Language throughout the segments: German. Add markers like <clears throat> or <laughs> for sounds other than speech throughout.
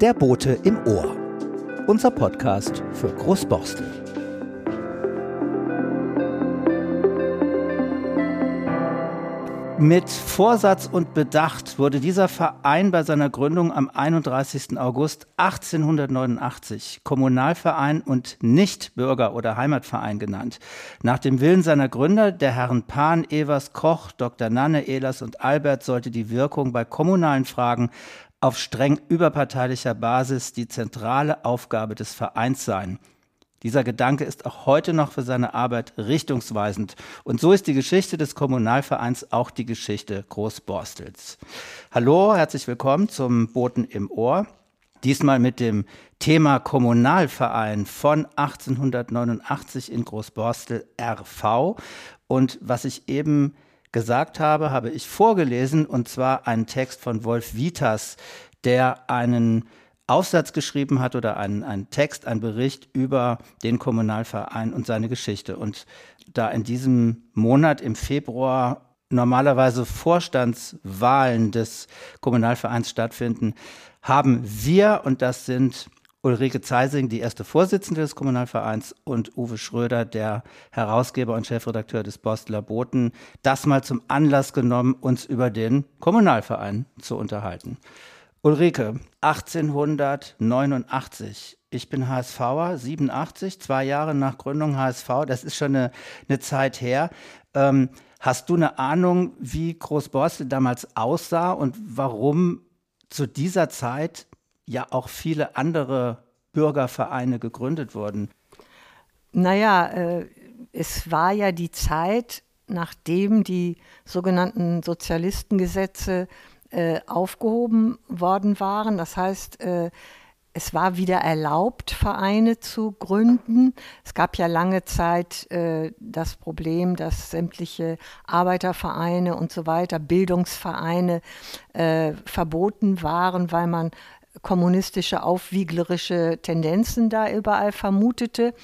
Der Bote im Ohr. Unser Podcast für Großborstel. Mit Vorsatz und Bedacht wurde dieser Verein bei seiner Gründung am 31. August 1889 Kommunalverein und nicht Bürger- oder Heimatverein genannt. Nach dem Willen seiner Gründer, der Herren Pan, Evers, Koch, Dr. Nanne, Ehlers und Albert, sollte die Wirkung bei kommunalen Fragen auf streng überparteilicher Basis die zentrale Aufgabe des Vereins sein. Dieser Gedanke ist auch heute noch für seine Arbeit richtungsweisend. Und so ist die Geschichte des Kommunalvereins auch die Geschichte Großborstels. Hallo, herzlich willkommen zum Boten im Ohr. Diesmal mit dem Thema Kommunalverein von 1889 in Großborstel RV. Und was ich eben gesagt habe, habe ich vorgelesen, und zwar einen Text von Wolf Vitas, der einen Aufsatz geschrieben hat oder einen, einen Text, einen Bericht über den Kommunalverein und seine Geschichte. Und da in diesem Monat im Februar normalerweise Vorstandswahlen des Kommunalvereins stattfinden, haben wir, und das sind Ulrike Zeising, die erste Vorsitzende des Kommunalvereins, und Uwe Schröder, der Herausgeber und Chefredakteur des Bosteler Boten, das mal zum Anlass genommen, uns über den Kommunalverein zu unterhalten. Ulrike, 1889. Ich bin HSVer, 87, zwei Jahre nach Gründung HSV. Das ist schon eine, eine Zeit her. Ähm, hast du eine Ahnung, wie Großborstel damals aussah und warum zu dieser Zeit ja auch viele andere Bürgervereine gegründet wurden? Naja, äh, es war ja die Zeit, nachdem die sogenannten Sozialistengesetze äh, aufgehoben worden waren. Das heißt, äh, es war wieder erlaubt, Vereine zu gründen. Es gab ja lange Zeit äh, das Problem, dass sämtliche Arbeitervereine und so weiter, Bildungsvereine äh, verboten waren, weil man kommunistische, aufwieglerische Tendenzen da überall vermutete.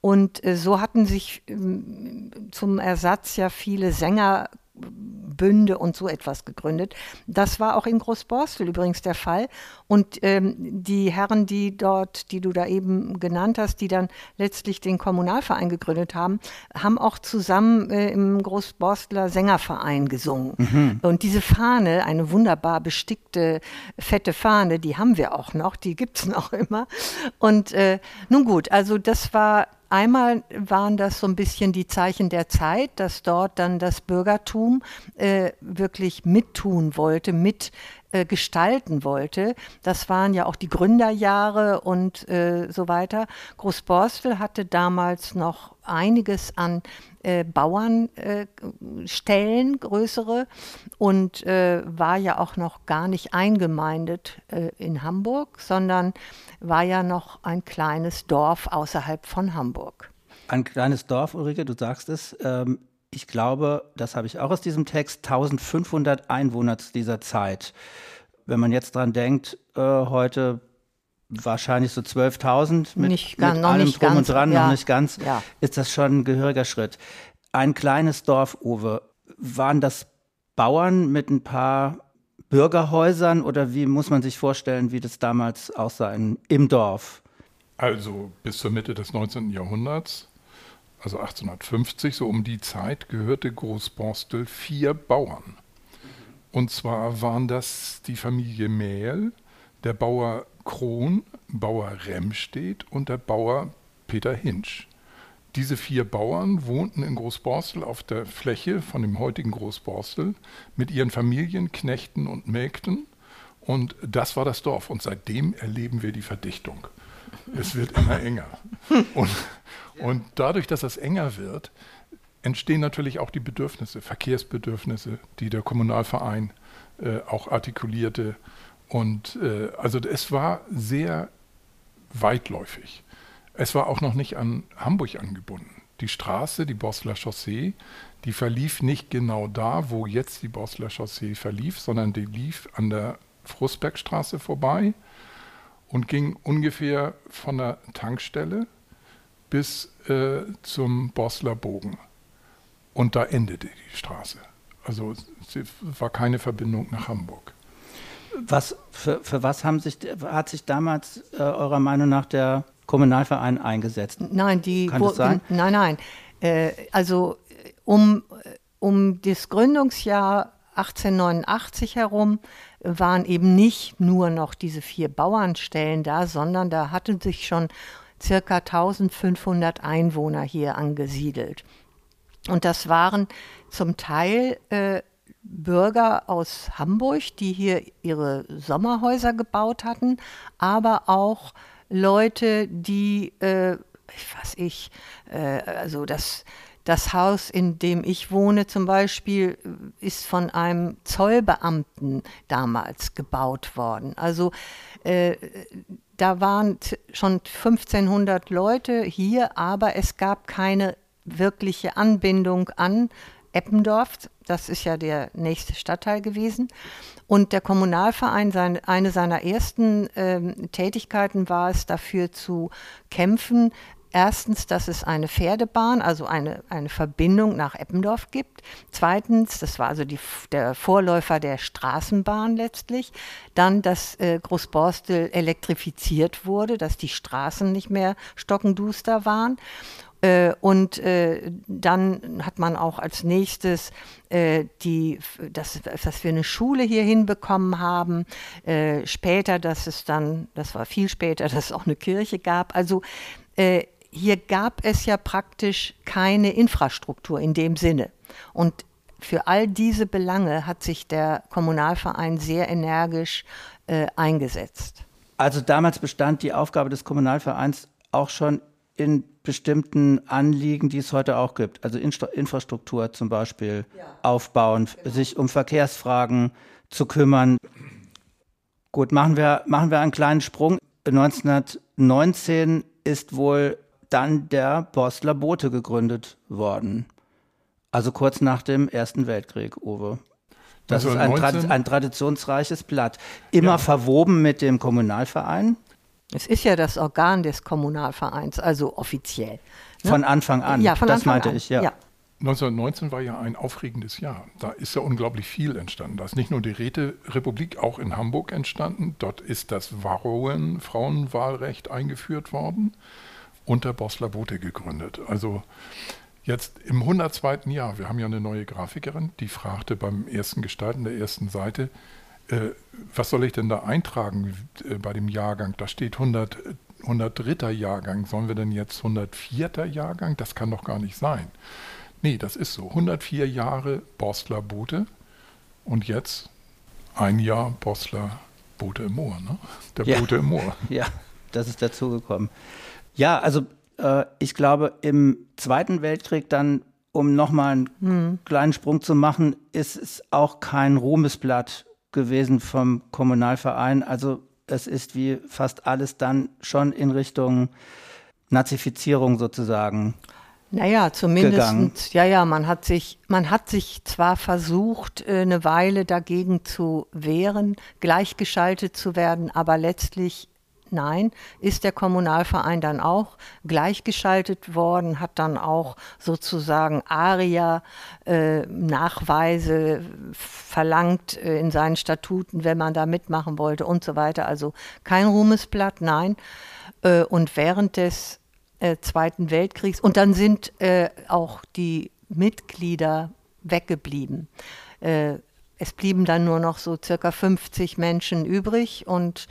Und äh, so hatten sich ähm, zum Ersatz ja viele Sänger Bünde und so etwas gegründet. Das war auch in Großborstel übrigens der Fall. Und ähm, die Herren, die dort, die du da eben genannt hast, die dann letztlich den Kommunalverein gegründet haben, haben auch zusammen äh, im Großborstler Sängerverein gesungen. Mhm. Und diese Fahne, eine wunderbar bestickte, fette Fahne, die haben wir auch noch, die gibt es <laughs> noch immer. Und äh, nun gut, also das war Einmal waren das so ein bisschen die Zeichen der Zeit, dass dort dann das Bürgertum äh, wirklich mittun wollte, mit äh, gestalten wollte. Das waren ja auch die Gründerjahre und äh, so weiter. Großborstel hatte damals noch einiges an äh, Bauernstellen, äh, größere, und äh, war ja auch noch gar nicht eingemeindet in Hamburg, sondern war ja noch ein kleines Dorf außerhalb von Hamburg. Ein kleines Dorf, Ulrike, du sagst es. Ähm, ich glaube, das habe ich auch aus diesem Text, 1500 Einwohner zu dieser Zeit. Wenn man jetzt dran denkt, äh, heute wahrscheinlich so 12.000 mit, nicht, mit allem nicht drum ganz, und dran, ja. noch nicht ganz, ja. ist das schon ein gehöriger Schritt. Ein kleines Dorf, Uwe, waren das Bauern mit ein paar Bürgerhäusern oder wie muss man sich vorstellen, wie das damals aussah in, im Dorf? Also bis zur Mitte des 19. Jahrhunderts, also 1850, so um die Zeit, gehörte Großborstel vier Bauern. Und zwar waren das die Familie Mehl, der Bauer Kron, Bauer Remstedt und der Bauer Peter Hinsch. Diese vier Bauern wohnten in Großborstel auf der Fläche von dem heutigen Großborstel mit ihren Familien, Knechten und Mägden. Und das war das Dorf. Und seitdem erleben wir die Verdichtung. Es wird immer enger. Und, und dadurch, dass es enger wird, entstehen natürlich auch die Bedürfnisse, Verkehrsbedürfnisse, die der Kommunalverein äh, auch artikulierte. Und äh, also es war sehr weitläufig. Es war auch noch nicht an Hamburg angebunden. Die Straße, die Bosler Chaussee, die verlief nicht genau da, wo jetzt die Bosler Chaussee verlief, sondern die lief an der Frustbergstraße vorbei und ging ungefähr von der Tankstelle bis äh, zum Bosler Bogen. Und da endete die Straße. Also es war keine Verbindung nach Hamburg. Was, für, für was haben sich, hat sich damals äh, eurer Meinung nach der Kommunalverein eingesetzt? Nein, die Kann das sein? Nein, nein. Äh, also um, um das Gründungsjahr 1889 herum waren eben nicht nur noch diese vier Bauernstellen da, sondern da hatten sich schon circa 1500 Einwohner hier angesiedelt. Und das waren zum Teil äh, Bürger aus Hamburg, die hier ihre Sommerhäuser gebaut hatten, aber auch Leute, die, äh, ich weiß ich, äh, also das, das Haus, in dem ich wohne zum Beispiel, ist von einem Zollbeamten damals gebaut worden. Also äh, da waren schon 1500 Leute hier, aber es gab keine wirkliche Anbindung an Eppendorf. Das ist ja der nächste Stadtteil gewesen. Und der Kommunalverein, sein, eine seiner ersten ähm, Tätigkeiten war es, dafür zu kämpfen, erstens, dass es eine Pferdebahn, also eine, eine Verbindung nach Eppendorf gibt. Zweitens, das war also die, der Vorläufer der Straßenbahn letztlich. Dann, dass äh, Großborstel elektrifiziert wurde, dass die Straßen nicht mehr stockenduster waren. Äh, und äh, dann hat man auch als nächstes äh, die, dass, dass wir eine Schule hier hinbekommen haben. Äh, später, dass es dann, das war viel später, <laughs> dass es auch eine Kirche gab. Also äh, hier gab es ja praktisch keine Infrastruktur in dem Sinne. Und für all diese Belange hat sich der Kommunalverein sehr energisch äh, eingesetzt. Also damals bestand die Aufgabe des Kommunalvereins auch schon in bestimmten Anliegen, die es heute auch gibt. Also Infrastruktur zum Beispiel ja. aufbauen, genau. sich um Verkehrsfragen zu kümmern. Gut, machen wir, machen wir einen kleinen Sprung. 1919 ist wohl dann der Borstler Bote gegründet worden. Also kurz nach dem Ersten Weltkrieg, Uwe. Das also ist ein, Trad ein, traditionsreiches Blatt. Immer ja. verwoben mit dem Kommunalverein. Es ist ja das Organ des Kommunalvereins, also offiziell. Ne? Von Anfang an, ja, von das Anfang meinte an. ich, ja. ja. 1919 war ja ein aufregendes Jahr. Da ist ja unglaublich viel entstanden. Da ist nicht nur die Räterepublik auch in Hamburg entstanden. Dort ist das Varroen Frauenwahlrecht eingeführt worden und der Bosler Bote gegründet. Also jetzt im 102. Jahr, wir haben ja eine neue Grafikerin, die fragte beim ersten Gestalten der ersten Seite, äh, was soll ich denn da eintragen äh, bei dem Jahrgang? Da steht 100, 103. Jahrgang. Sollen wir denn jetzt 104. Jahrgang? Das kann doch gar nicht sein. Nee, das ist so. 104 Jahre Bosler Bote und jetzt ein Jahr Bosler Bote im Moor. Ne? Der ja. Bote im Moor. <laughs> Ja, das ist dazugekommen. Ja, also äh, ich glaube, im Zweiten Weltkrieg dann, um nochmal einen hm. kleinen Sprung zu machen, ist es auch kein Ruhmesblatt gewesen vom Kommunalverein. Also es ist wie fast alles dann schon in Richtung Nazifizierung sozusagen. Naja, zumindest, ja, ja, man hat sich, man hat sich zwar versucht, äh, eine Weile dagegen zu wehren, gleichgeschaltet zu werden, aber letztlich Nein, ist der Kommunalverein dann auch gleichgeschaltet worden, hat dann auch sozusagen ARIA-Nachweise äh, verlangt äh, in seinen Statuten, wenn man da mitmachen wollte und so weiter. Also kein Ruhmesblatt, nein. Äh, und während des äh, Zweiten Weltkriegs, und dann sind äh, auch die Mitglieder weggeblieben. Äh, es blieben dann nur noch so circa 50 Menschen übrig und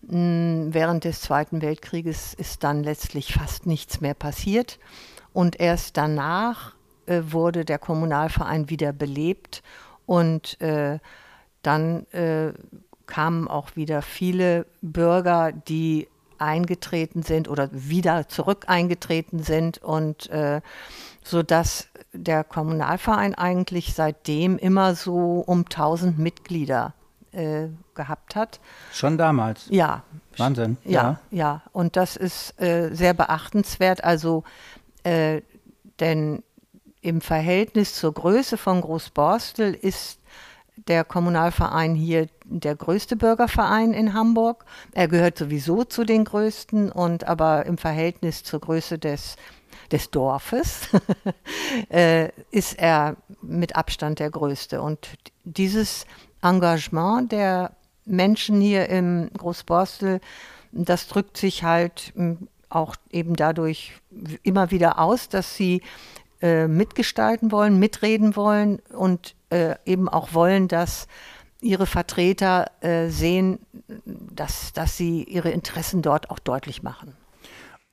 während des Zweiten Weltkrieges ist dann letztlich fast nichts mehr passiert. Und erst danach äh, wurde der Kommunalverein wieder belebt und äh, dann äh, kamen auch wieder viele Bürger, die eingetreten sind oder wieder zurück eingetreten sind und äh, so dass der Kommunalverein eigentlich seitdem immer so um 1000 Mitglieder äh, gehabt hat. Schon damals? Ja. Wahnsinn. Ja, ja. ja. Und das ist äh, sehr beachtenswert. Also, äh, denn im Verhältnis zur Größe von Großborstel ist der Kommunalverein hier der größte Bürgerverein in Hamburg. Er gehört sowieso zu den größten und aber im Verhältnis zur Größe des des Dorfes <laughs> äh, ist er mit Abstand der größte. Und dieses Engagement der, Menschen hier im Großborstel, das drückt sich halt hm, auch eben dadurch immer wieder aus, dass sie äh, mitgestalten wollen, mitreden wollen und äh, eben auch wollen, dass ihre Vertreter äh, sehen, dass, dass sie ihre Interessen dort auch deutlich machen.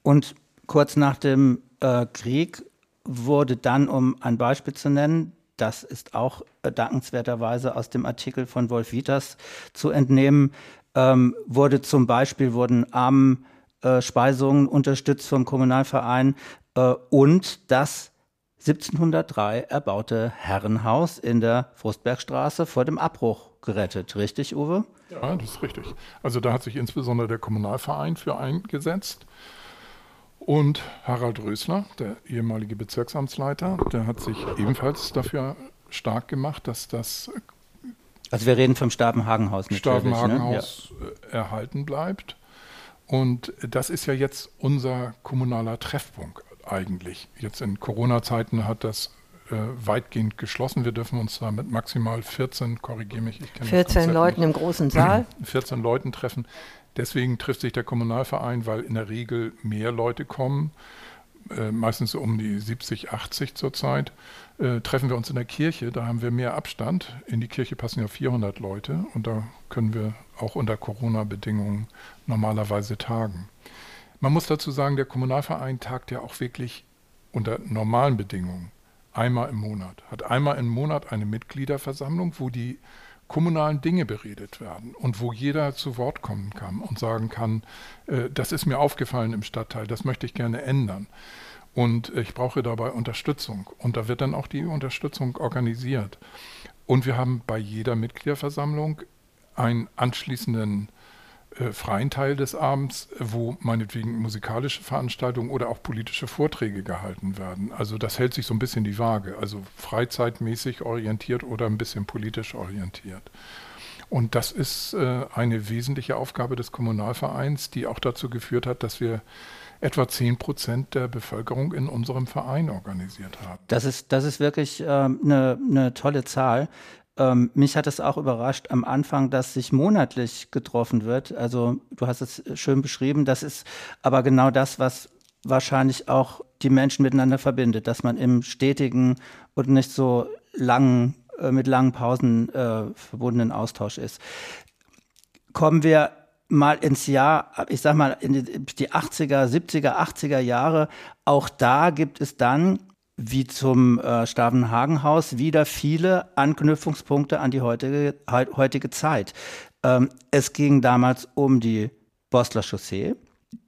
Und kurz nach dem äh, Krieg wurde dann, um ein Beispiel zu nennen, das ist auch äh, dankenswerterweise aus dem Artikel von Wolf Wieters zu entnehmen, ähm, wurde zum Beispiel wurden Armenspeisungen äh, unterstützt vom Kommunalverein äh, und das 1703 erbaute Herrenhaus in der Frostbergstraße vor dem Abbruch gerettet. Richtig, Uwe? Ja, das ist richtig. Also da hat sich insbesondere der Kommunalverein für eingesetzt. Und Harald Rösler, der ehemalige Bezirksamtsleiter, der hat sich ebenfalls dafür stark gemacht, dass das also wir reden vom Stabenhagenhaus natürlich. Stabenhagenhaus ne? ja. Äh, erhalten bleibt. Und das ist ja jetzt unser kommunaler Treffpunkt eigentlich. Jetzt in Corona-Zeiten hat das äh, weitgehend geschlossen. Wir dürfen uns da mit maximal 14, korrigiere mich, ich kenne 14 Leuten nicht, im großen Saal. 14 Leuten treffen. Deswegen trifft sich der Kommunalverein, weil in der Regel mehr Leute kommen, äh, meistens um die 70, 80 zurzeit. Äh, treffen wir uns in der Kirche, da haben wir mehr Abstand. In die Kirche passen ja 400 Leute und da können wir auch unter Corona-Bedingungen normalerweise tagen. Man muss dazu sagen, der Kommunalverein tagt ja auch wirklich unter normalen Bedingungen einmal im Monat. Hat einmal im Monat eine Mitgliederversammlung, wo die kommunalen Dinge beredet werden und wo jeder zu Wort kommen kann und sagen kann, äh, das ist mir aufgefallen im Stadtteil, das möchte ich gerne ändern. Und ich brauche dabei Unterstützung. Und da wird dann auch die Unterstützung organisiert. Und wir haben bei jeder Mitgliederversammlung einen anschließenden äh, freien Teil des Abends, wo meinetwegen musikalische Veranstaltungen oder auch politische Vorträge gehalten werden. Also das hält sich so ein bisschen die Waage, also freizeitmäßig orientiert oder ein bisschen politisch orientiert. Und das ist äh, eine wesentliche Aufgabe des Kommunalvereins, die auch dazu geführt hat, dass wir etwa 10 Prozent der Bevölkerung in unserem Verein organisiert haben. Das ist, das ist wirklich äh, eine, eine tolle Zahl. Ähm, mich hat es auch überrascht am Anfang, dass sich monatlich getroffen wird. Also du hast es schön beschrieben. Das ist aber genau das, was wahrscheinlich auch die Menschen miteinander verbindet, dass man im stetigen und nicht so langen, äh, mit langen Pausen äh, verbundenen Austausch ist. Kommen wir mal ins Jahr, ich sag mal, in die 80er, 70er, 80er Jahre. Auch da gibt es dann wie zum äh, Stavenhagenhaus wieder viele Anknüpfungspunkte an die heutige, heutige Zeit. Ähm, es ging damals um die Bosler Chaussee,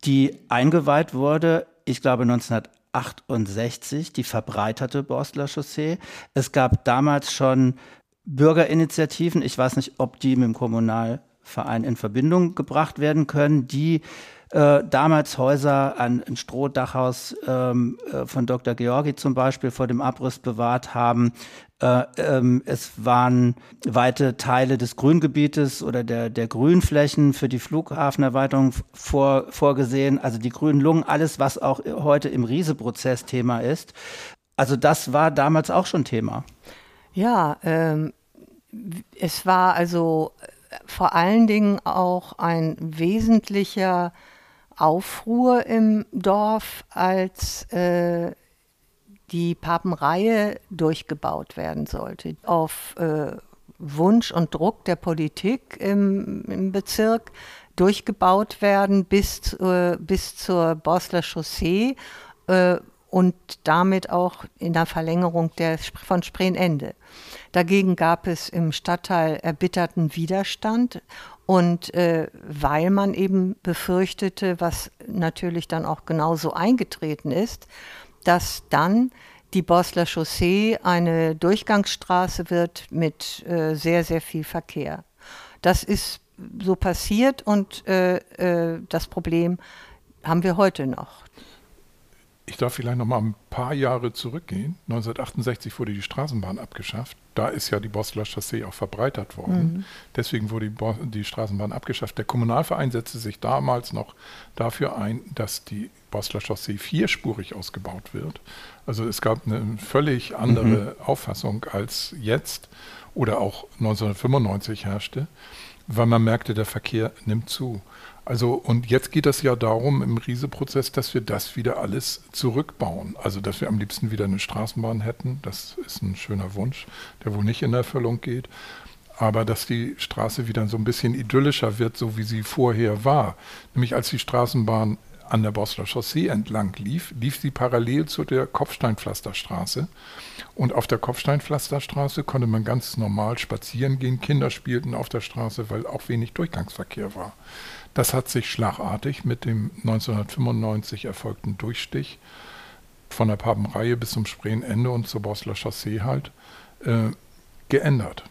die eingeweiht wurde, ich glaube 1968, die verbreiterte Bosler Chaussee. Es gab damals schon Bürgerinitiativen, ich weiß nicht, ob die mit dem Kommunalverein in Verbindung gebracht werden können, die äh, damals Häuser, ein, ein Strohdachhaus ähm, äh, von Dr. Georgi zum Beispiel vor dem Abriss bewahrt haben. Äh, ähm, es waren weite Teile des Grüngebietes oder der, der Grünflächen für die Flughafenerweiterung vor, vorgesehen, also die grünen Lungen, alles, was auch heute im Riese-Prozess Thema ist. Also das war damals auch schon Thema. Ja, ähm, es war also vor allen Dingen auch ein wesentlicher Aufruhr im Dorf, als äh, die Papenreihe durchgebaut werden sollte. Auf äh, Wunsch und Druck der Politik im, im Bezirk durchgebaut werden bis, äh, bis zur Bosler Chaussee äh, und damit auch in der Verlängerung der, von Spreenende. Dagegen gab es im Stadtteil erbitterten Widerstand und äh, weil man eben befürchtete, was natürlich dann auch genauso eingetreten ist, dass dann die Bosler Chaussee eine Durchgangsstraße wird mit äh, sehr, sehr viel Verkehr. Das ist so passiert und äh, äh das Problem haben wir heute noch. Ich darf vielleicht noch mal ein paar Jahre zurückgehen. 1968 wurde die Straßenbahn abgeschafft. Da ist ja die Bosler Chaussee auch verbreitert worden. Mhm. Deswegen wurde die, die, Straßenbahn abgeschafft. Der Kommunalverein setzte sich damals noch dafür ein, dass die Bosler Chaussee vierspurig ausgebaut wird. Also es gab eine völlig andere mhm. Auffassung als jetzt oder auch 1995 herrschte. weil man merkte, der Verkehr nimmt zu. Also und jetzt geht es ja darum im Riese-Prozess, dass wir das wieder alles zurückbauen. Also dass wir am liebsten wieder eine Straßenbahn hätten. Das ist ein schöner Wunsch, der wohl nicht in Erfüllung geht. Aber dass die Straße wieder so ein bisschen idyllischer wird, so wie sie vorher war. Nämlich als die Straßenbahn an der Bosler Chaussee entlang lief, lief sie parallel zu der Kopfsteinpflasterstraße. Und auf der Kopfsteinpflasterstraße konnte man ganz normal spazieren gehen. Kinder spielten auf der Straße, weil auch wenig Durchgangsverkehr war. Das hat sich schlagartig mit dem 1995 erfolgten Durchstich von der Papenreihe bis zum Spreenende und zur Bosler Chaussee halt äh, geändert.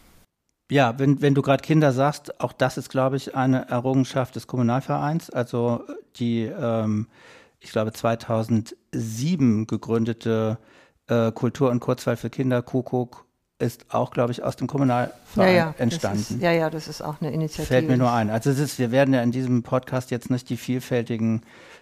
Ja, wenn, wenn du gerade Kinder sagst, auch das ist, glaube ich, eine Errungenschaft des Kommunalvereins. Also die, ähm, ich glaube, 2007 gegründete äh, Kultur- und Kurzweil für Kinder, Kuckuck, ist auch, glaube ich, aus dem Kommunalverein ja, ja, entstanden. Ist, ja, ja, das ist auch eine Initiative. Fällt mir nur ein. Also ist, wir werden ja in diesem Podcast jetzt nicht die vielfältigen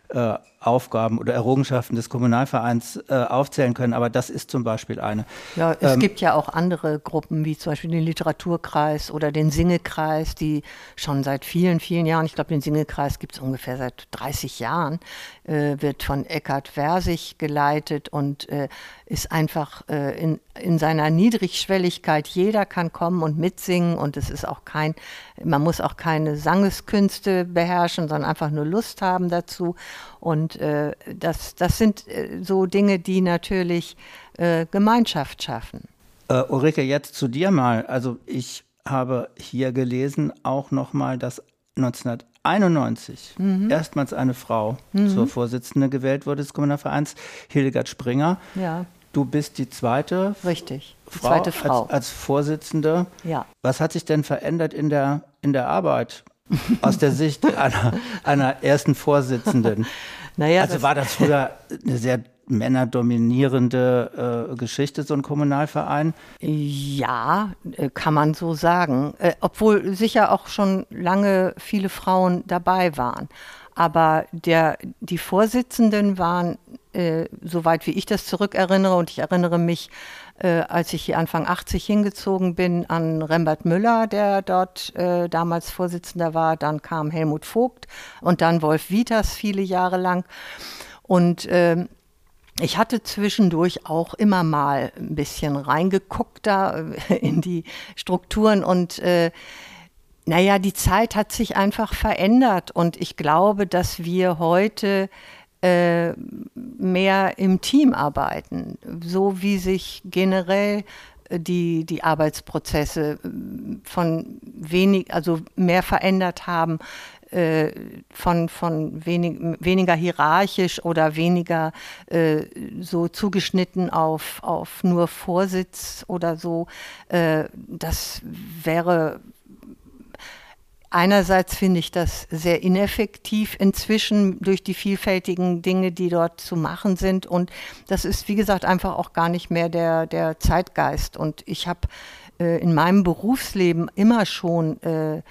äh, Aufgaben oder Errungenschaften des Kommunalvereins äh, aufzählen können, aber das ist zum Beispiel eine. Ja, es ähm, gibt ja auch andere Gruppen, wie zum Beispiel den Literaturkreis oder den Singekreis, die schon seit vielen, vielen Jahren, ich glaube, den Singekreis gibt es ungefähr seit 30 Jahren, äh, wird von Eckhard Versich geleitet und äh, ist einfach äh, in, in seiner Niedrigschwelligkeit. Jeder kann kommen und mitsingen und es ist auch kein, man muss auch keine Sangeskünste beherrschen, sondern einfach nur Lust haben dazu. Und äh, das, das sind äh, so Dinge, die natürlich äh, Gemeinschaft schaffen. Äh, Ulrike, jetzt zu dir mal. Also ich habe hier gelesen auch nochmal, dass 1991 mhm. erstmals eine Frau mhm. zur Vorsitzende gewählt wurde des Kommunalvereins, Hildegard Springer. Ja. Du bist die zweite, Richtig, die Frau, zweite Frau als, als Vorsitzende. Ja. Was hat sich denn verändert in der, in der Arbeit? Aus der Sicht einer, einer ersten Vorsitzenden. <laughs> Naja, also war das früher <laughs> eine sehr männerdominierende äh, Geschichte, so ein Kommunalverein? Ja, äh, kann man so sagen. Äh, obwohl sicher auch schon lange viele Frauen dabei waren. Aber der, die Vorsitzenden waren, äh, soweit wie ich das zurückerinnere, und ich erinnere mich äh, als ich hier Anfang 80 hingezogen bin, an Rembert Müller, der dort äh, damals Vorsitzender war. Dann kam Helmut Vogt und dann Wolf Wieters viele Jahre lang. Und äh, ich hatte zwischendurch auch immer mal ein bisschen reingeguckt da äh, in die Strukturen und äh, naja, die Zeit hat sich einfach verändert und ich glaube, dass wir heute äh, mehr im Team arbeiten, so wie sich generell äh, die, die Arbeitsprozesse äh, von wenig, also mehr verändert haben, äh, von, von wenig, weniger hierarchisch oder weniger äh, so zugeschnitten auf, auf nur Vorsitz oder so. Äh, das wäre Einerseits finde ich das sehr ineffektiv inzwischen durch die vielfältigen Dinge, die dort zu machen sind. Und das ist, wie gesagt, einfach auch gar nicht mehr der, der Zeitgeist. Und ich habe äh, in meinem Berufsleben immer schon äh,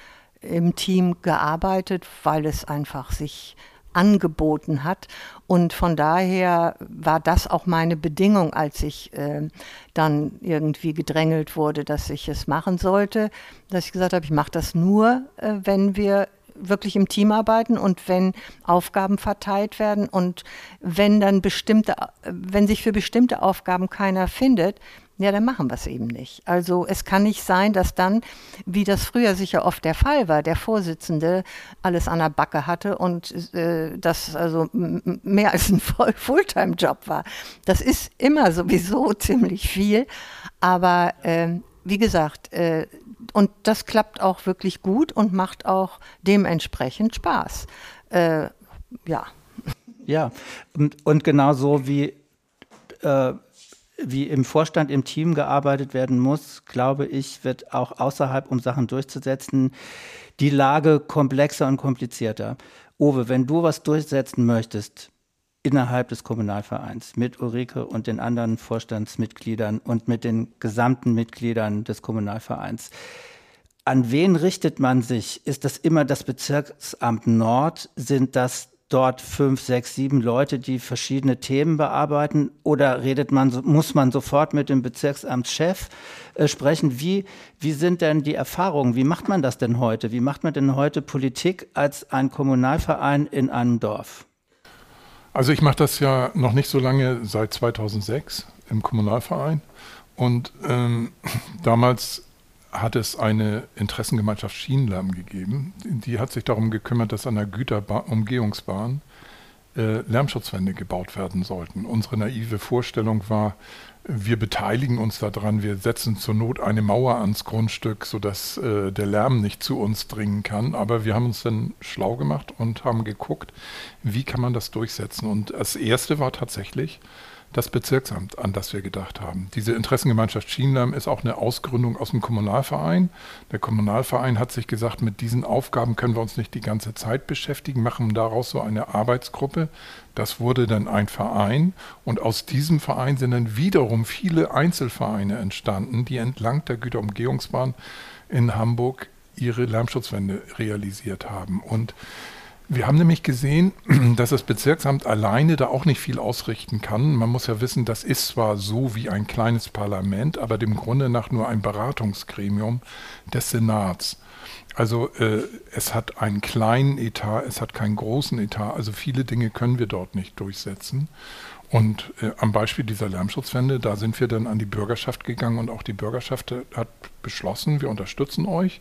im Team gearbeitet, weil es einfach sich angeboten hat. Und von daher war das auch meine Bedingung, als ich äh, dann irgendwie gedrängelt wurde, dass ich es machen sollte, dass ich gesagt habe, ich mache das nur, äh, wenn wir wirklich im Team arbeiten und wenn Aufgaben verteilt werden und wenn dann bestimmte, wenn sich für bestimmte Aufgaben keiner findet, ja, dann machen wir es eben nicht. Also es kann nicht sein, dass dann, wie das früher sicher oft der Fall war, der Vorsitzende alles an der Backe hatte und äh, das also mehr als ein Fulltime-Job war. Das ist immer sowieso <laughs> ziemlich viel, aber äh, wie gesagt, äh, und das klappt auch wirklich gut und macht auch dementsprechend Spaß. Äh, ja. Ja, und, und genauso wie äh, wie im Vorstand, im Team gearbeitet werden muss, glaube ich, wird auch außerhalb, um Sachen durchzusetzen, die Lage komplexer und komplizierter. Owe, wenn du was durchsetzen möchtest innerhalb des Kommunalvereins mit Ulrike und den anderen Vorstandsmitgliedern und mit den gesamten Mitgliedern des Kommunalvereins, an wen richtet man sich? Ist das immer das Bezirksamt Nord? Sind das dort fünf, sechs, sieben Leute, die verschiedene Themen bearbeiten? Oder redet man, muss man sofort mit dem Bezirksamtschef äh, sprechen? Wie, wie sind denn die Erfahrungen? Wie macht man das denn heute? Wie macht man denn heute Politik als ein Kommunalverein in einem Dorf? Also ich mache das ja noch nicht so lange, seit 2006 im Kommunalverein. Und ähm, <laughs> damals hat es eine Interessengemeinschaft Schienenlärm gegeben. Die hat sich darum gekümmert, dass an der Güterumgehungsbahn äh, Lärmschutzwände gebaut werden sollten. Unsere naive Vorstellung war, wir beteiligen uns daran, wir setzen zur Not eine Mauer ans Grundstück, sodass äh, der Lärm nicht zu uns dringen kann. Aber wir haben uns dann schlau gemacht und haben geguckt, wie kann man das durchsetzen. Und das Erste war tatsächlich, das Bezirksamt, an das wir gedacht haben. Diese Interessengemeinschaft Schienenlärm ist auch eine Ausgründung aus dem Kommunalverein. Der Kommunalverein hat sich gesagt, mit diesen Aufgaben können wir uns nicht die ganze Zeit beschäftigen, machen daraus so eine Arbeitsgruppe. Das wurde dann ein Verein und aus diesem Verein sind dann wiederum viele Einzelvereine entstanden, die entlang der Güterumgehungsbahn in Hamburg ihre Lärmschutzwände realisiert haben. Und wir haben nämlich gesehen, <clears throat> dass das Bezirksamt alleine da auch nicht viel ausrichten kann. Man muss ja wissen, das ist zwar so wie ein kleines Parlament, aber dem Grunde nach nur ein Beratungsgremium des Senats. Also äh, es hat einen kleinen Etat, es hat keinen großen Etat, also viele Dinge können wir dort nicht durchsetzen. Und äh, am Beispiel dieser Lärmschutzwände, da sind wir dann an die Bürgerschaft gegangen und auch die Bürgerschaft hat beschlossen, wir unterstützen euch.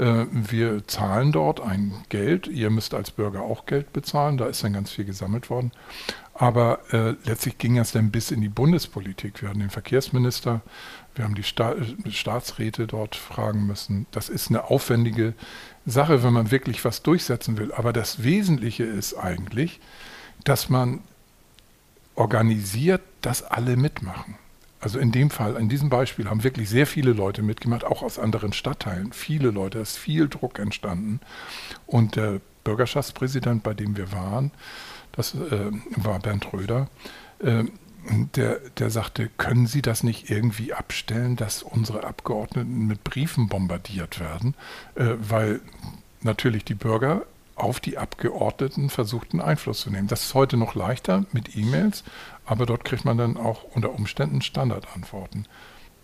Äh, wir zahlen dort ein Geld. Ihr müsst als Bürger auch Geld bezahlen. Da ist dann ganz viel gesammelt worden. Aber äh, letztlich ging es dann bis in die Bundespolitik. Wir hatten den Verkehrsminister, wir haben die Sta Staatsräte dort fragen müssen. Das ist eine aufwendige Sache, wenn man wirklich was durchsetzen will. Aber das Wesentliche ist eigentlich, dass man organisiert, dass alle mitmachen. Also in dem Fall, in diesem Beispiel haben wirklich sehr viele Leute mitgemacht, auch aus anderen Stadtteilen. Viele Leute, es ist viel Druck entstanden. Und der Bürgerschaftspräsident, bei dem wir waren, das äh, war Bernd Röder, äh, der, der sagte, können Sie das nicht irgendwie abstellen, dass unsere Abgeordneten mit Briefen bombardiert werden, äh, weil natürlich die Bürger auf die Abgeordneten versuchten Einfluss zu nehmen. Das ist heute noch leichter mit E-Mails, aber dort kriegt man dann auch unter Umständen Standardantworten.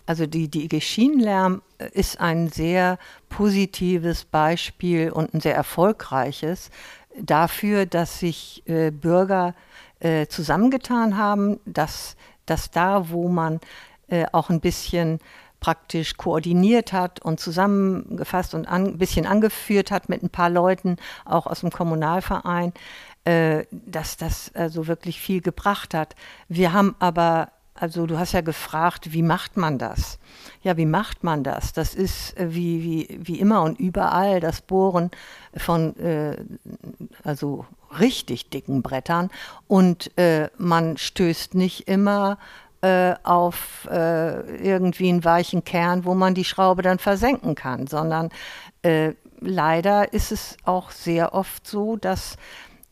Also die, die IG Schienenlärm ist ein sehr positives Beispiel und ein sehr erfolgreiches dafür, dass sich äh, Bürger äh, zusammengetan haben, dass, dass da, wo man äh, auch ein bisschen praktisch koordiniert hat und zusammengefasst und ein bisschen angeführt hat mit ein paar Leuten, auch aus dem Kommunalverein, äh, dass das also wirklich viel gebracht hat. Wir haben aber, also du hast ja gefragt, wie macht man das? Ja, wie macht man das? Das ist äh, wie, wie, wie immer und überall das Bohren von, äh, also richtig dicken Brettern und äh, man stößt nicht immer äh, auf äh, irgendwie einen weichen Kern, wo man die Schraube dann versenken kann, sondern äh, leider ist es auch sehr oft so, dass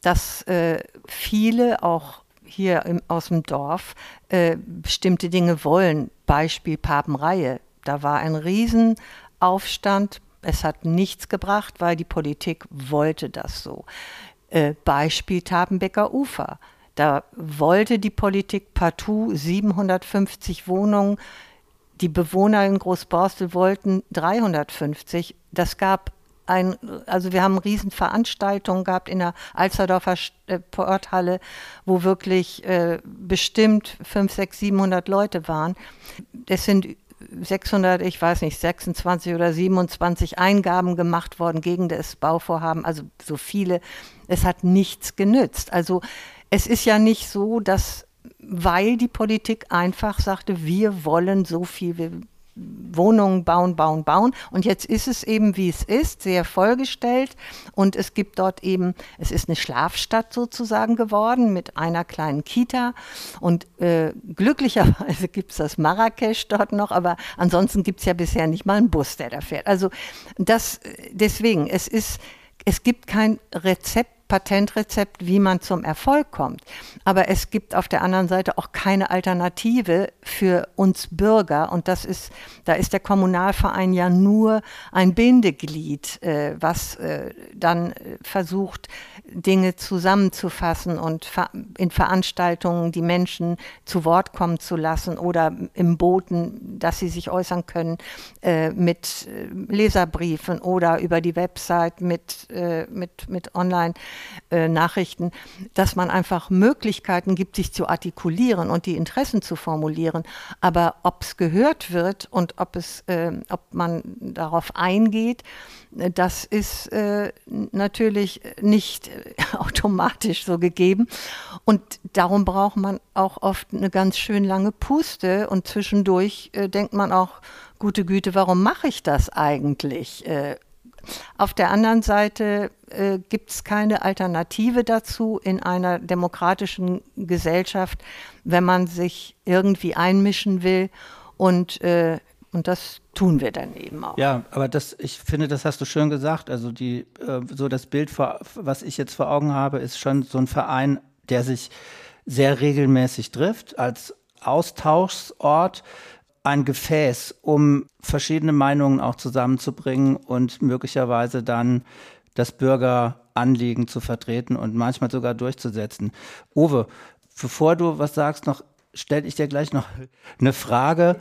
dass äh, viele auch hier im, aus dem Dorf äh, bestimmte Dinge wollen. Beispiel Papenreihe. Da war ein Riesenaufstand. Es hat nichts gebracht, weil die Politik wollte das so. Äh, Beispiel Tabenbecker Ufer. Da wollte die Politik partout 750 Wohnungen. Die Bewohner in Großborstel wollten 350. Das gab ein, also wir haben Riesenveranstaltungen gehabt in der Alsterdorfer äh, Porthalle, wo wirklich äh, bestimmt 5, 6, 700 Leute waren. Es sind 600, ich weiß nicht, 26 oder 27 Eingaben gemacht worden gegen das Bauvorhaben, also so viele. Es hat nichts genützt. Also es ist ja nicht so, dass, weil die Politik einfach sagte, wir wollen so viel, wir Wohnungen bauen, bauen, bauen. Und jetzt ist es eben, wie es ist, sehr vollgestellt. Und es gibt dort eben, es ist eine Schlafstadt sozusagen geworden mit einer kleinen Kita. Und äh, glücklicherweise <laughs> gibt es das Marrakesch dort noch, aber ansonsten gibt es ja bisher nicht mal einen Bus, der da fährt. Also das, deswegen, es ist, es gibt kein Rezept Patentrezept, wie man zum Erfolg kommt. Aber es gibt auf der anderen Seite auch keine Alternative für uns Bürger. Und das ist, da ist der Kommunalverein ja nur ein Bindeglied, äh, was äh, dann versucht, Dinge zusammenzufassen und in Veranstaltungen die Menschen zu Wort kommen zu lassen oder im Boten, dass sie sich äußern können äh, mit äh, Leserbriefen oder über die Website mit, äh, mit, mit Online-Nachrichten, dass man einfach Möglichkeiten gibt, sich zu artikulieren und die Interessen zu formulieren. Aber ob es gehört wird und ob, es, ob man darauf eingeht, das ist natürlich nicht <laughs> automatisch so gegeben. Und darum braucht man auch oft eine ganz schön lange Puste und zwischendurch äh, denkt man auch, gute Güte, warum mache ich das eigentlich? Äh, auf der anderen Seite äh, gibt es keine Alternative dazu in einer demokratischen Gesellschaft, wenn man sich irgendwie einmischen will. Und äh, und das tun wir dann eben auch. Ja, aber das, ich finde, das hast du schön gesagt. Also die, äh, so das Bild, vor, was ich jetzt vor Augen habe, ist schon so ein Verein, der sich sehr regelmäßig trifft, als Austauschsort, ein Gefäß, um verschiedene Meinungen auch zusammenzubringen und möglicherweise dann das Bürgeranliegen zu vertreten und manchmal sogar durchzusetzen. Uwe, bevor du was sagst, noch stelle ich dir gleich noch eine Frage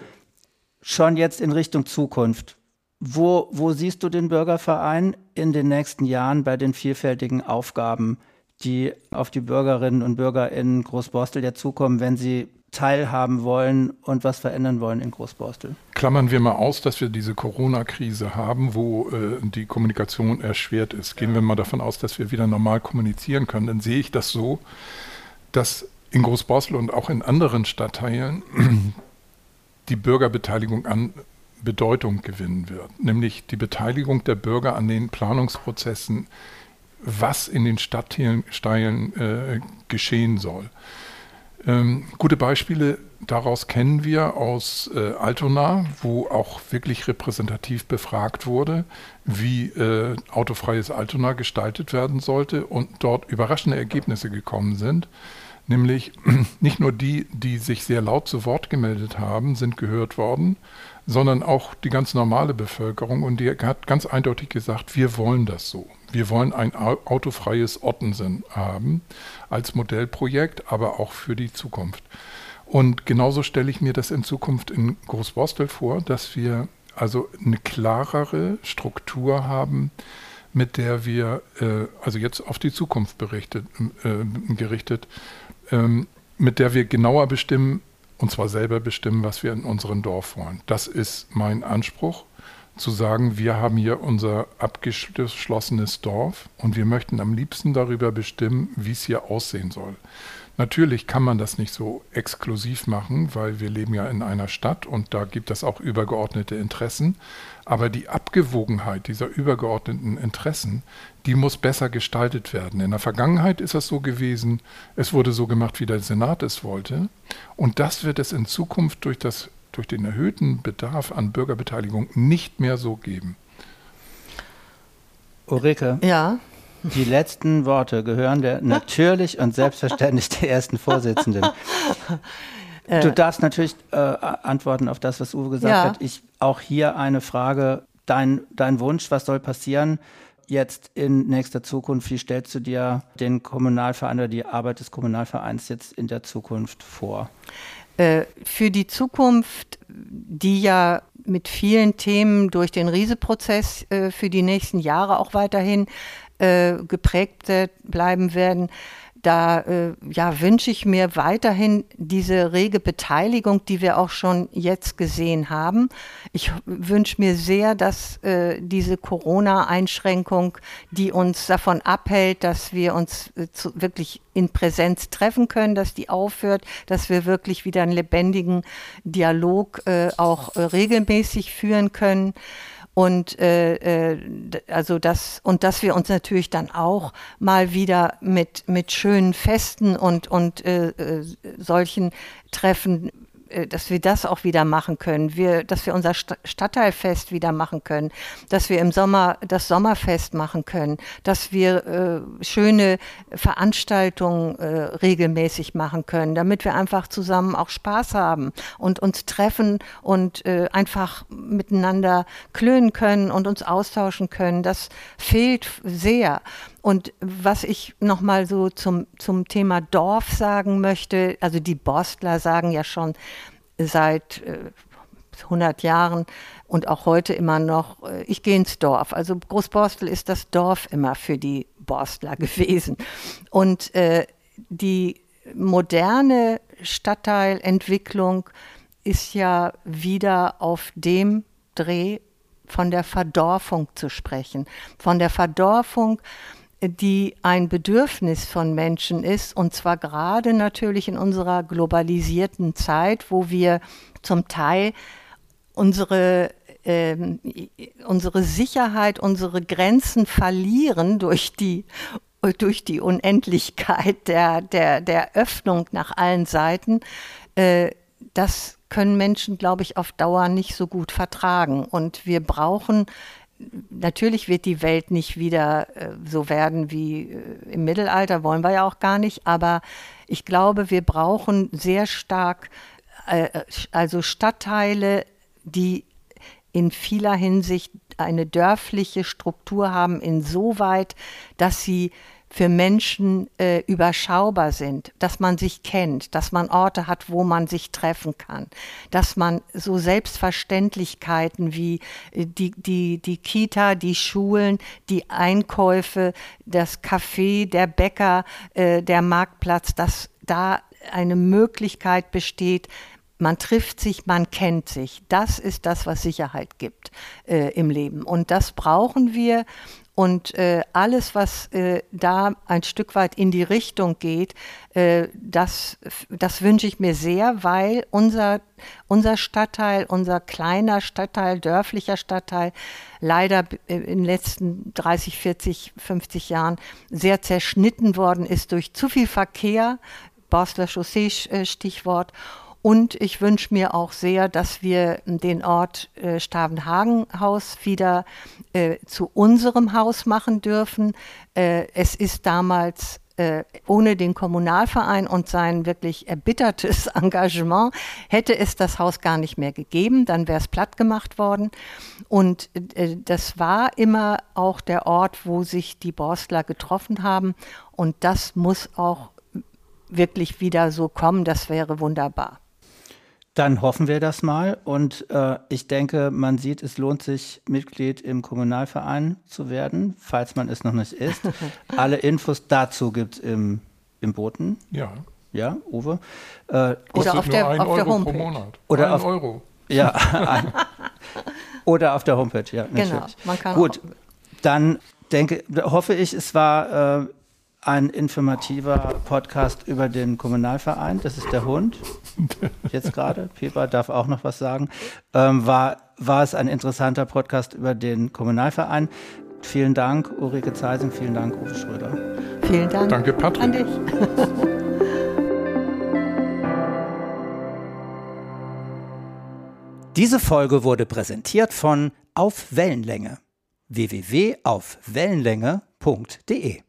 schon jetzt in Richtung Zukunft. Wo, wo siehst du den Bürgerverein in den nächsten Jahren bei den vielfältigen Aufgaben, die auf die Bürgerinnen und Bürger in Großborstel ja zukommen, wenn sie teilhaben wollen und was verändern wollen in Großborstel? Klammern wir mal aus, dass wir diese Corona-Krise haben, wo äh, die Kommunikation erschwert ist. Gehen wir mal davon aus, dass wir wieder normal kommunizieren können. Dann sehe ich das so, dass in Großborstel und auch in anderen Stadtteilen die Bürgerbeteiligung an Bedeutung gewinnen wird, nämlich die Beteiligung der Bürger an den Planungsprozessen, was in den Stadtteilen äh, geschehen soll. Ähm, gute Beispiele daraus kennen wir aus äh, Altona, wo auch wirklich repräsentativ befragt wurde, wie äh, autofreies Altona gestaltet werden sollte und dort überraschende Ergebnisse gekommen sind. Nämlich <clears throat> nicht nur die, die sich sehr laut zu Wort gemeldet haben, sind gehört worden, sondern auch die ganz normale Bevölkerung. Und die hat ganz eindeutig gesagt, wir wollen das so. Wir wollen ein autofreies Ottensen haben als Modellprojekt, aber auch für die Zukunft. Und genauso stelle ich mir das in Zukunft in Großborstel vor, dass wir also eine klarere Struktur haben, mit der wir, äh, also jetzt auf die Zukunft berichtet, äh, gerichtet, ähm, mit der wir genauer bestimmen, und zwar selber bestimmen, was wir in unserem Dorf wollen. Das ist mein Anspruch, zu sagen, wir haben hier unser abgeschlossenes Dorf und wir möchten am liebsten darüber bestimmen, wie es hier aussehen soll. Natürlich kann man das nicht so exklusiv machen, weil wir leben ja in einer Stadt und da gibt es auch übergeordnete Interessen. Aber die Abgewogenheit dieser übergeordneten Interessen, die muss besser gestaltet werden. In der Vergangenheit ist das so gewesen, es wurde so gemacht, wie der Senat es wollte. Und das wird es in Zukunft durch, das, durch den erhöhten Bedarf an Bürgerbeteiligung nicht mehr so geben. Ulrike, ja. Die letzten Worte gehören der <laughs> natürlich und selbstverständlich der ersten Vorsitzenden. Äh. Du darfst natürlich äh, antworten auf das, was Uwe gesagt ja. hat. Ich auch hier eine Frage. Dein, dein Wunsch, was soll passieren jetzt in nächster Zukunft? Wie stellst du dir den Kommunalverein oder die Arbeit des Kommunalvereins jetzt in der Zukunft vor? Äh, für die Zukunft, die ja mit vielen Themen durch den Riese-Prozess äh, für die nächsten Jahre auch weiterhin äh, geprägt bleiben werden. Da äh, ja, wünsche ich mir weiterhin diese rege Beteiligung, die wir auch schon jetzt gesehen haben. Ich wünsche mir sehr, dass äh, diese Corona-Einschränkung, die uns davon abhält, dass wir uns äh, zu, wirklich in Präsenz treffen können, dass die aufhört, dass wir wirklich wieder einen lebendigen Dialog äh, auch äh, regelmäßig führen können und äh, äh also das und dass wir uns natürlich dann auch mal wieder mit mit schönen Festen und und äh, äh solchen Treffen dass wir das auch wieder machen können, wir, dass wir unser Stadtteilfest wieder machen können, dass wir im Sommer das Sommerfest machen können, dass wir äh, schöne Veranstaltungen äh, regelmäßig machen können, damit wir einfach zusammen auch Spaß haben und uns treffen und äh, einfach miteinander klönen können und uns austauschen können. Das fehlt sehr. Und was ich nochmal so zum, zum Thema Dorf sagen möchte, also die Borstler sagen ja schon seit äh, 100 Jahren und auch heute immer noch, äh, ich gehe ins Dorf. Also Großborstel ist das Dorf immer für die Borstler gewesen. Und äh, die moderne Stadtteilentwicklung ist ja wieder auf dem Dreh von der Verdorfung zu sprechen. Von der Verdorfung die ein Bedürfnis von Menschen ist, und zwar gerade natürlich in unserer globalisierten Zeit, wo wir zum Teil unsere äh, unsere Sicherheit, unsere Grenzen verlieren durch die durch die Unendlichkeit der, der, der Öffnung nach allen Seiten, äh, das können Menschen, glaube ich, auf Dauer nicht so gut vertragen. Und wir brauchen natürlich wird die Welt nicht wieder äh, so werden wie äh, im Mittelalter, wollen wir ja auch gar nicht, aber ich glaube, wir brauchen sehr stark, äh, also Stadtteile, die in vieler Hinsicht eine dörfliche Struktur haben, insoweit, dass sie für Menschen äh, überschaubar sind, dass man sich kennt, dass man Orte hat, wo man sich treffen kann, dass man so Selbstverständlichkeiten wie äh, die, die, die Kita, die Schulen, die Einkäufe, das Café, der Bäcker, äh, der Marktplatz, dass da eine Möglichkeit besteht, man trifft sich, man kennt sich. Das ist das, was Sicherheit gibt äh, im Leben. Und das brauchen wir. Und äh, alles, was äh, da ein Stück weit in die Richtung geht, äh, das, das wünsche ich mir sehr, weil unser, unser Stadtteil, unser kleiner Stadtteil, dörflicher Stadtteil, leider in den letzten 30, 40, 50 Jahren sehr zerschnitten worden ist durch zu viel Verkehr, Borstler Chaussee äh, Stichwort, und ich wünsche mir auch sehr, dass wir den Ort äh, Stavenhagen-Haus wieder äh, zu unserem Haus machen dürfen. Äh, es ist damals äh, ohne den Kommunalverein und sein wirklich erbittertes <laughs> Engagement hätte es das Haus gar nicht mehr gegeben, dann wäre es platt gemacht worden. Und äh, das war immer auch der Ort, wo sich die Borstler getroffen haben. Und das muss auch wirklich wieder so kommen, das wäre wunderbar. Dann hoffen wir das mal. Und äh, ich denke, man sieht, es lohnt sich, Mitglied im Kommunalverein zu werden, falls man es noch nicht ist. <laughs> Alle Infos dazu gibt es im, im Boten. Ja. Ja, Uwe. Äh, oder auf der, auf der Homepage. Monat. Oder ein auf, Euro. Ja, <laughs> ein, oder auf der Homepage, ja. Natürlich. Genau, man kann Gut, dann denke, hoffe ich, es war äh, ein informativer Podcast über den Kommunalverein. Das ist der Hund. Jetzt gerade. Pepa darf auch noch was sagen. Ähm, war, war es ein interessanter Podcast über den Kommunalverein. Vielen Dank, Ulrike Zeising. Vielen Dank, Uwe Schröder. Vielen Dank. Danke, Patrick. An dich. <laughs> Diese Folge wurde präsentiert von Auf Wellenlänge www.aufwellenlänge.de